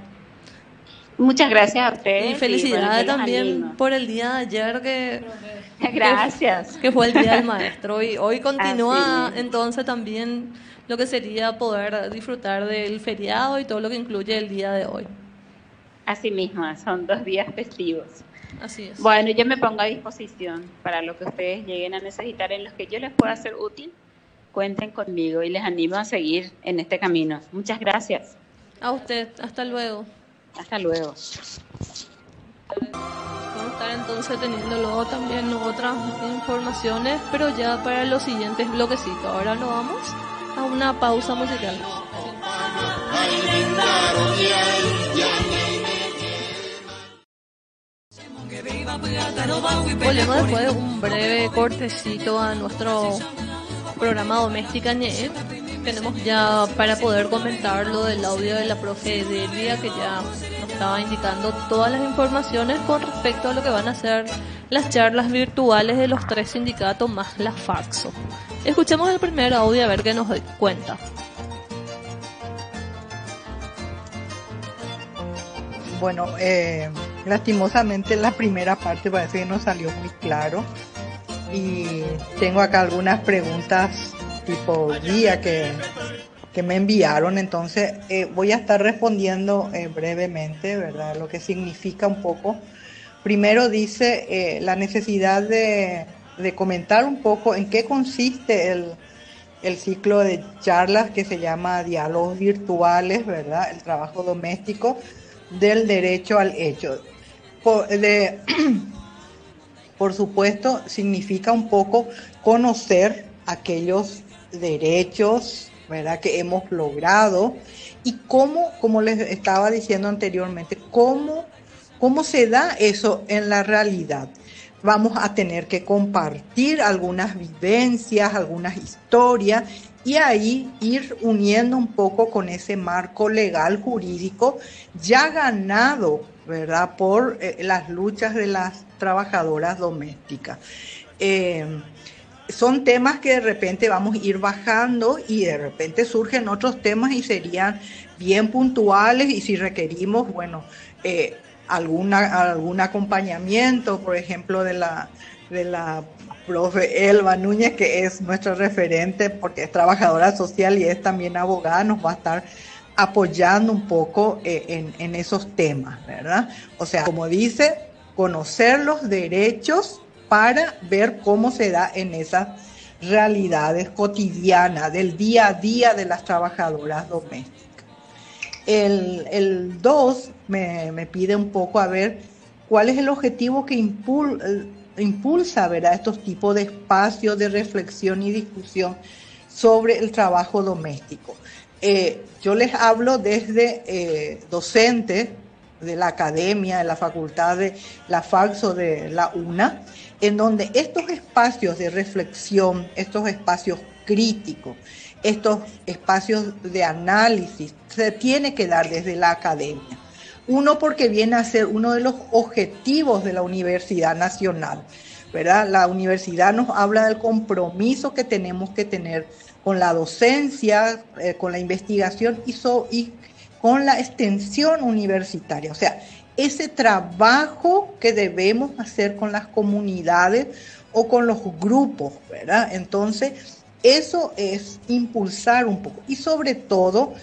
Muchas gracias a ustedes. Y felicidades también por el día de ayer que... Gracias. Que, fue el Día del Maestro. Y hoy continúa entonces también lo que sería poder disfrutar del feriado y todo lo que incluye el día de hoy. Así mismo, son dos días festivos. Así es. Bueno, yo me pongo a disposición para lo que ustedes lleguen a necesitar, en los que yo les pueda ser útil. Cuenten conmigo y les animo a seguir en este camino. Muchas gracias. A usted, hasta luego. Hasta luego. Vamos a estar entonces teniendo luego también otras informaciones, pero ya para los siguientes bloquecitos. Ahora nos vamos a una pausa musical. Volvemos después de un breve cortecito a nuestro programa Doméstica. Tenemos ya para poder comentar lo del audio de la profe Delia que ya nos estaba indicando todas las informaciones con respecto a lo que van a ser las charlas virtuales de los tres sindicatos más la Faxo. Escuchemos el primer audio a ver qué nos cuenta. Bueno, eh, lastimosamente la primera parte parece que no salió muy claro y tengo acá algunas preguntas tipo guía que, que me enviaron, entonces eh, voy a estar respondiendo eh, brevemente, ¿verdad? Lo que significa un poco. Primero dice la necesidad de de comentar un poco en qué consiste el, ciclo de charlas que se llama Diálogos Virtuales, ¿verdad? El trabajo doméstico del derecho al hecho. Por, por supuesto, significa un poco conocer aquellos derechos, ¿verdad? Que hemos logrado y cómo, como les estaba diciendo anteriormente, cómo, cómo se da eso en la realidad vamos a tener que compartir algunas vivencias, algunas historias y ahí ir uniendo un poco con ese marco legal jurídico ya ganado, ¿verdad?, por eh, las luchas de las trabajadoras domésticas. Eh, son temas que de repente vamos a ir bajando y de repente surgen otros temas y serían bien puntuales y si requerimos, bueno, eh, alguna, algún acompañamiento, por ejemplo, de la, de la profe Elba Núñez, que es nuestra referente porque es trabajadora social y es también abogada, nos va a estar apoyando un poco eh, en, en esos temas, ¿verdad? O sea, como dice, conocer los derechos para ver cómo se da en esas realidades cotidianas del día a día de las trabajadoras domésticas. El 2 me, pide un poco a ver cuál es el objetivo que eh, impulsa ¿verdad? estos tipos de espacios de reflexión y discusión sobre el trabajo doméstico. Eh, yo les hablo desde eh, docente de la academia, de la facultad de la FAXO de la UNA, en donde estos espacios de reflexión, estos espacios críticos, estos espacios de análisis se tiene que dar desde la academia. Uno porque viene a ser uno de los objetivos de la Universidad Nacional. ¿verdad? La universidad nos habla del compromiso que tenemos que tener con la docencia, eh, con la investigación y, y con la extensión universitaria. O sea, ese trabajo que debemos hacer con las comunidades o con los grupos, ¿verdad? Entonces, eso es impulsar un poco. Y sobre todo,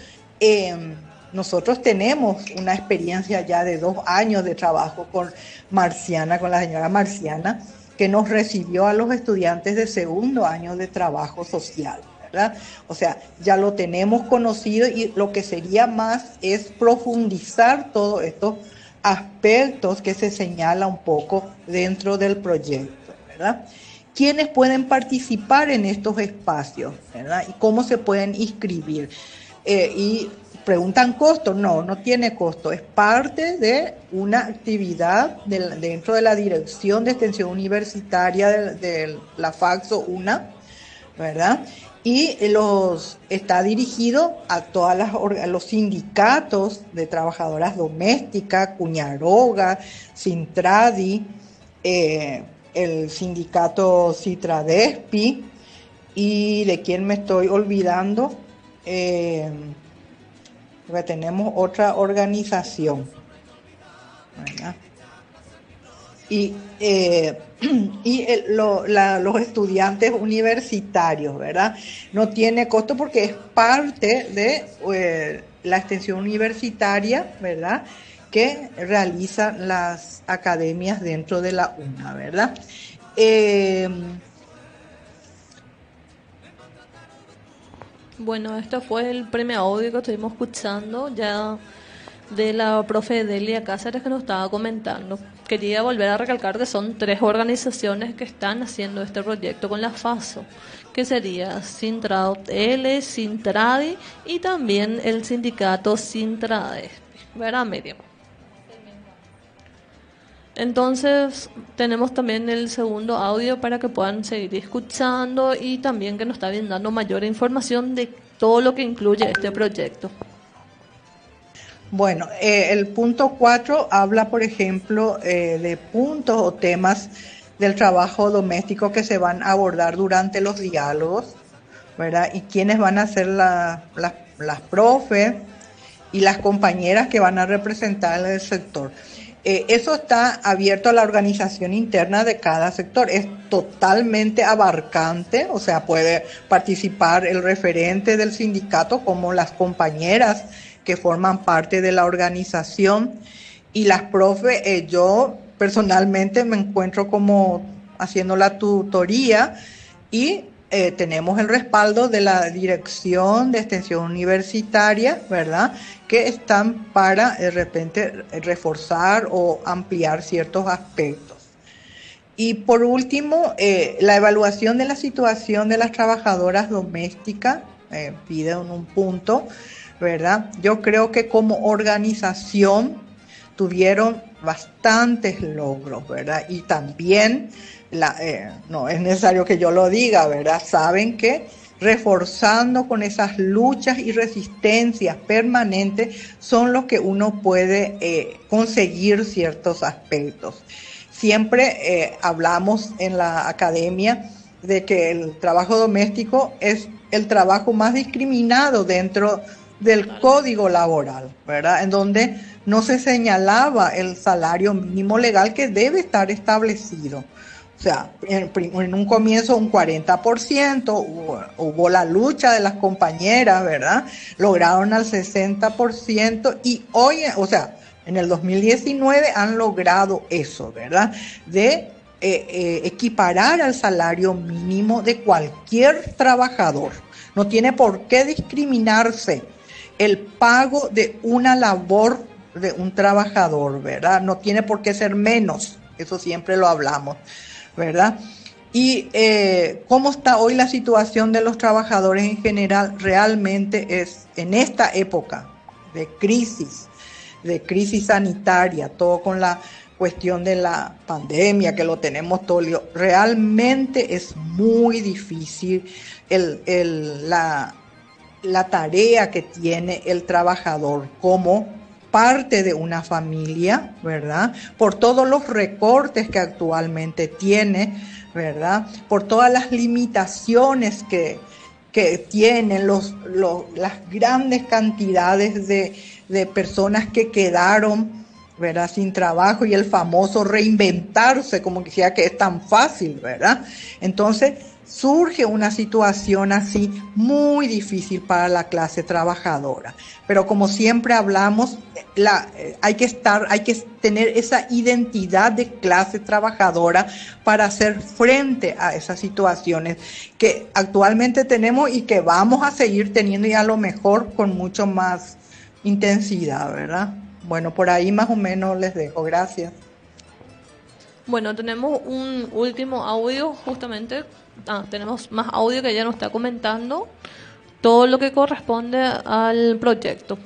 em, nosotros tenemos una experiencia ya de dos años de trabajo con Marciana, con la señora Marciana, que nos recibió a los estudiantes de segundo año de trabajo social. ¿verdad? O sea, ya lo tenemos conocido y lo que sería más es profundizar todos estos aspectos que se señala un poco dentro del proyecto, ¿verdad? ¿Quiénes pueden participar en estos espacios, ¿verdad? Y cómo se pueden inscribir. Eh, y preguntan costo, no, no tiene costo, es parte de una actividad dentro de la Dirección de Extensión Universitaria de, la FAXO UNA, ¿verdad? Y los, está dirigido a todos los sindicatos de trabajadoras domésticas, Cuñaroga, Sintradi, eh, el sindicato Citradespi, y de quién me estoy olvidando, eh, tenemos otra organización. Y, eh, y los estudiantes universitarios, ¿verdad? No tiene costo porque es parte de eh, la extensión universitaria, ¿verdad? Que realizan las academias dentro de la UNA, ¿verdad? Eh, Bueno, esto fue el premio audio que estuvimos escuchando ya de la profe Delia Cáceres que nos estaba comentando. Quería volver a recalcar que son tres organizaciones que están haciendo este proyecto con la FASO, que sería Sintraut L, Sintradi y también el sindicato Sintrade, ¿verdad, medio? Entonces tenemos también el segundo audio para que puedan seguir escuchando y también que nos está bien dando mayor información de todo lo que incluye este proyecto. Bueno, eh, el punto cuatro habla, por ejemplo, eh, de puntos o temas del trabajo doméstico que se van a abordar durante los diálogos, ¿verdad? Y quiénes van a ser las profes y las compañeras que van a representar el sector. Eh, eso está abierto a la organización interna de cada sector. Es totalmente abarcante, o sea, puede participar el referente del sindicato como las compañeras que forman parte de la organización y las profes. Eh, yo personalmente me encuentro como haciendo la tutoría y eh, tenemos el respaldo de la Dirección de Extensión Universitaria, ¿verdad? Que están para de repente reforzar o ampliar ciertos aspectos. Y por último, eh, la evaluación de la situación de las trabajadoras domésticas, eh, pide un punto, ¿verdad? Yo creo que como organización tuvieron bastantes logros, ¿verdad? Y también eh, no es necesario que yo lo diga, ¿verdad? Saben que reforzando con esas luchas y resistencias permanentes son los que uno puede eh, conseguir ciertos aspectos. Siempre eh, hablamos en la academia de que el trabajo doméstico es el trabajo más discriminado dentro del código laboral, ¿verdad? En donde no se señalaba el salario mínimo legal que debe estar establecido. O sea, en, un comienzo un 40%, hubo, la lucha de las compañeras, ¿verdad? Lograron al 60% y hoy, o sea, en el 2019 han logrado eso, ¿verdad? De eh, eh, equiparar al salario mínimo de cualquier trabajador. No tiene por qué discriminarse el pago de una labor de un trabajador, ¿verdad? No tiene por qué ser menos, eso siempre lo hablamos. ¿verdad? Y eh, cómo está hoy la situación de los trabajadores en general realmente es en esta época de crisis, de crisis sanitaria, todo con la cuestión de la pandemia que lo tenemos todo, realmente es muy difícil la, la tarea que tiene el trabajador como parte de una familia, ¿verdad? Por todos los recortes que actualmente tiene, ¿verdad? Por todas las limitaciones que, que tienen los, las grandes cantidades de, de personas que quedaron ¿verdad? Sin trabajo y el famoso reinventarse, como decía que es tan fácil, ¿verdad? Entonces, surge una situación así muy difícil para la clase trabajadora. Pero como siempre hablamos, la, eh, hay que estar, hay que tener esa identidad de clase trabajadora para hacer frente a esas situaciones que actualmente tenemos y que vamos a seguir teniendo y a lo mejor con mucho más intensidad, ¿verdad? Bueno, por ahí más o menos les dejo. Gracias. Bueno, tenemos un último audio justamente ah, tenemos más audio que ella nos está comentando todo lo que corresponde al proyecto.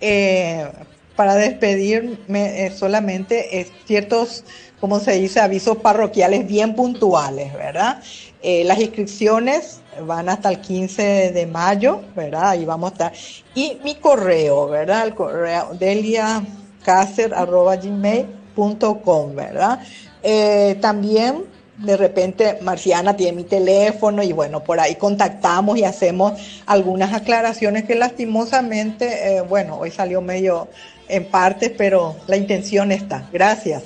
Eh, para despedirme eh, solamente es ciertos, como se dice, avisos parroquiales bien puntuales, ¿verdad? Eh, las inscripciones van hasta el 15 de mayo, ¿verdad? Ahí vamos a estar. Y mi correo, ¿verdad? El correo deliacacer.gmail.com, ¿verdad? también de repente Marciana tiene mi teléfono y bueno, por ahí contactamos y hacemos algunas aclaraciones que lastimosamente, eh, bueno, hoy salió medio en parte, pero la intención está. Gracias.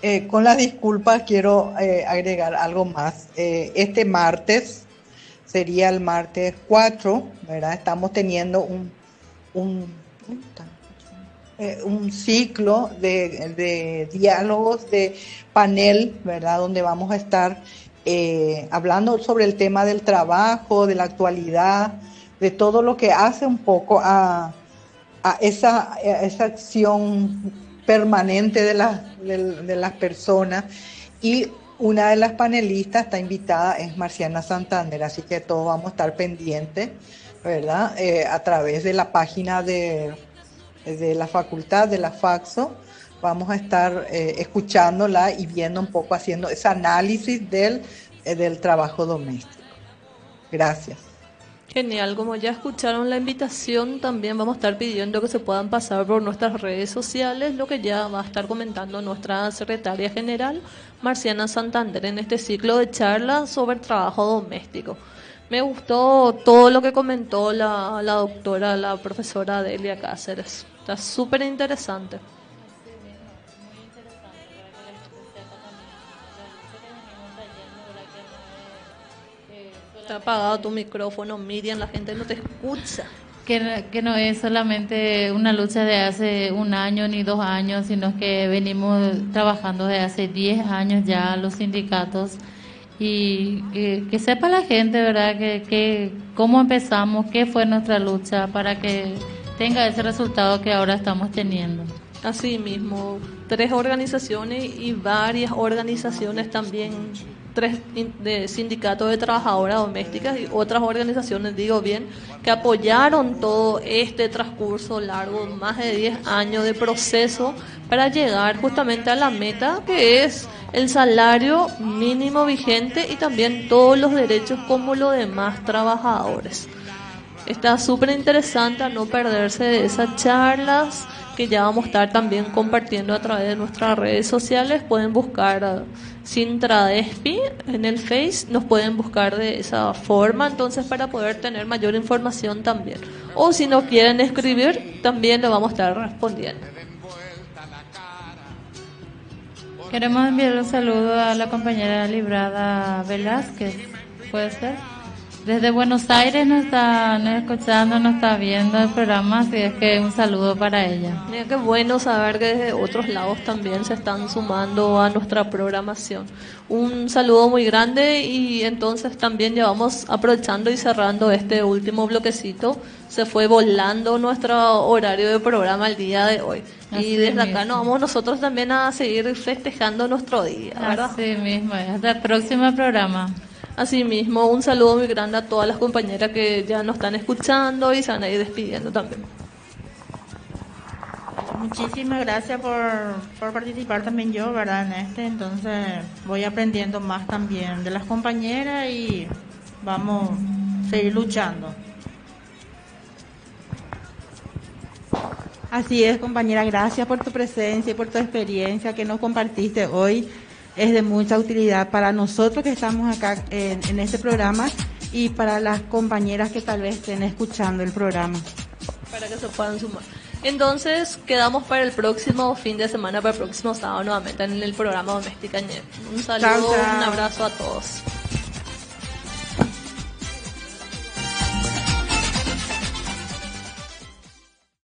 Eh, con las disculpas quiero eh, agregar algo más. este martes sería el martes 4, ¿verdad? Estamos teniendo un, un eh, un ciclo de, diálogos, de panel, ¿verdad? Donde vamos a estar eh, hablando sobre el tema del trabajo, de la actualidad, de todo lo que hace un poco a, esa, esa acción permanente de, de, las personas. Y una de las panelistas está invitada es Marciana Santander, así que todos vamos a estar pendientes, ¿verdad? Eh, a través de la página de de la facultad de la Faxo. Vamos a estar eh, escuchándola y viendo un poco, haciendo ese análisis del, eh, del trabajo doméstico. Gracias. Genial, como ya escucharon la invitación, también vamos a estar pidiendo que se puedan pasar por nuestras redes sociales, lo que ya va a estar comentando nuestra secretaria general, Marciana Santander, en este ciclo de charlas sobre trabajo doméstico. Me gustó todo lo que comentó la, la doctora, la profesora Delia Cáceres. Está súper interesante. Está apagado tu micrófono, Miriam, la gente no te escucha. Que, que, no es solamente una lucha de hace un año ni dos años, sino que venimos trabajando desde hace diez años ya los sindicatos y que, sepa la gente, ¿verdad?, que, que cómo empezamos, qué fue nuestra lucha para que tenga ese resultado que ahora estamos teniendo. Así mismo, tres organizaciones y varias organizaciones también, tres de sindicatos de trabajadoras domésticas y otras organizaciones, digo bien, que apoyaron todo este transcurso largo, más de 10 años de proceso para llegar justamente a la meta que es el salario mínimo vigente y también todos los derechos como los demás trabajadores. Está súper interesante a no perderse de esas charlas que ya vamos a estar también compartiendo a través de nuestras redes sociales. Pueden buscar Sintra Despi en el Face, nos pueden buscar de esa forma, entonces para poder tener mayor información también. O si no quieren escribir, también lo vamos a estar respondiendo. Queremos enviar un saludo a la compañera Librada Velázquez, ¿puede ser? Desde Buenos Aires nos están escuchando, nos está viendo el programa, así es que un saludo para ella. Mira qué bueno saber que desde otros lados también se están sumando a nuestra programación. Un saludo muy grande y entonces también llevamos aprovechando y cerrando este último bloquecito. Se fue volando nuestro horario de programa el día de hoy. y desde acá nos vamos nosotros también a seguir festejando nuestro día, ¿verdad? Así mismo, hasta el próximo programa. Asimismo, un saludo muy grande a todas las compañeras que ya nos están escuchando y se van a ir despidiendo también. Muchísimas gracias por, por participar también yo, ¿verdad? En este, entonces voy aprendiendo más también de las compañeras y vamos a seguir luchando. Así es, compañera, gracias por tu presencia y por tu experiencia que nos compartiste hoy. Es de mucha utilidad para nosotros que estamos acá en, en este programa y para las compañeras que tal vez estén escuchando el programa. Para que se puedan sumar. Entonces, quedamos para el próximo fin de semana, para el próximo sábado nuevamente en el programa Doméstica Un saludo, Chao, chao. un abrazo a todos.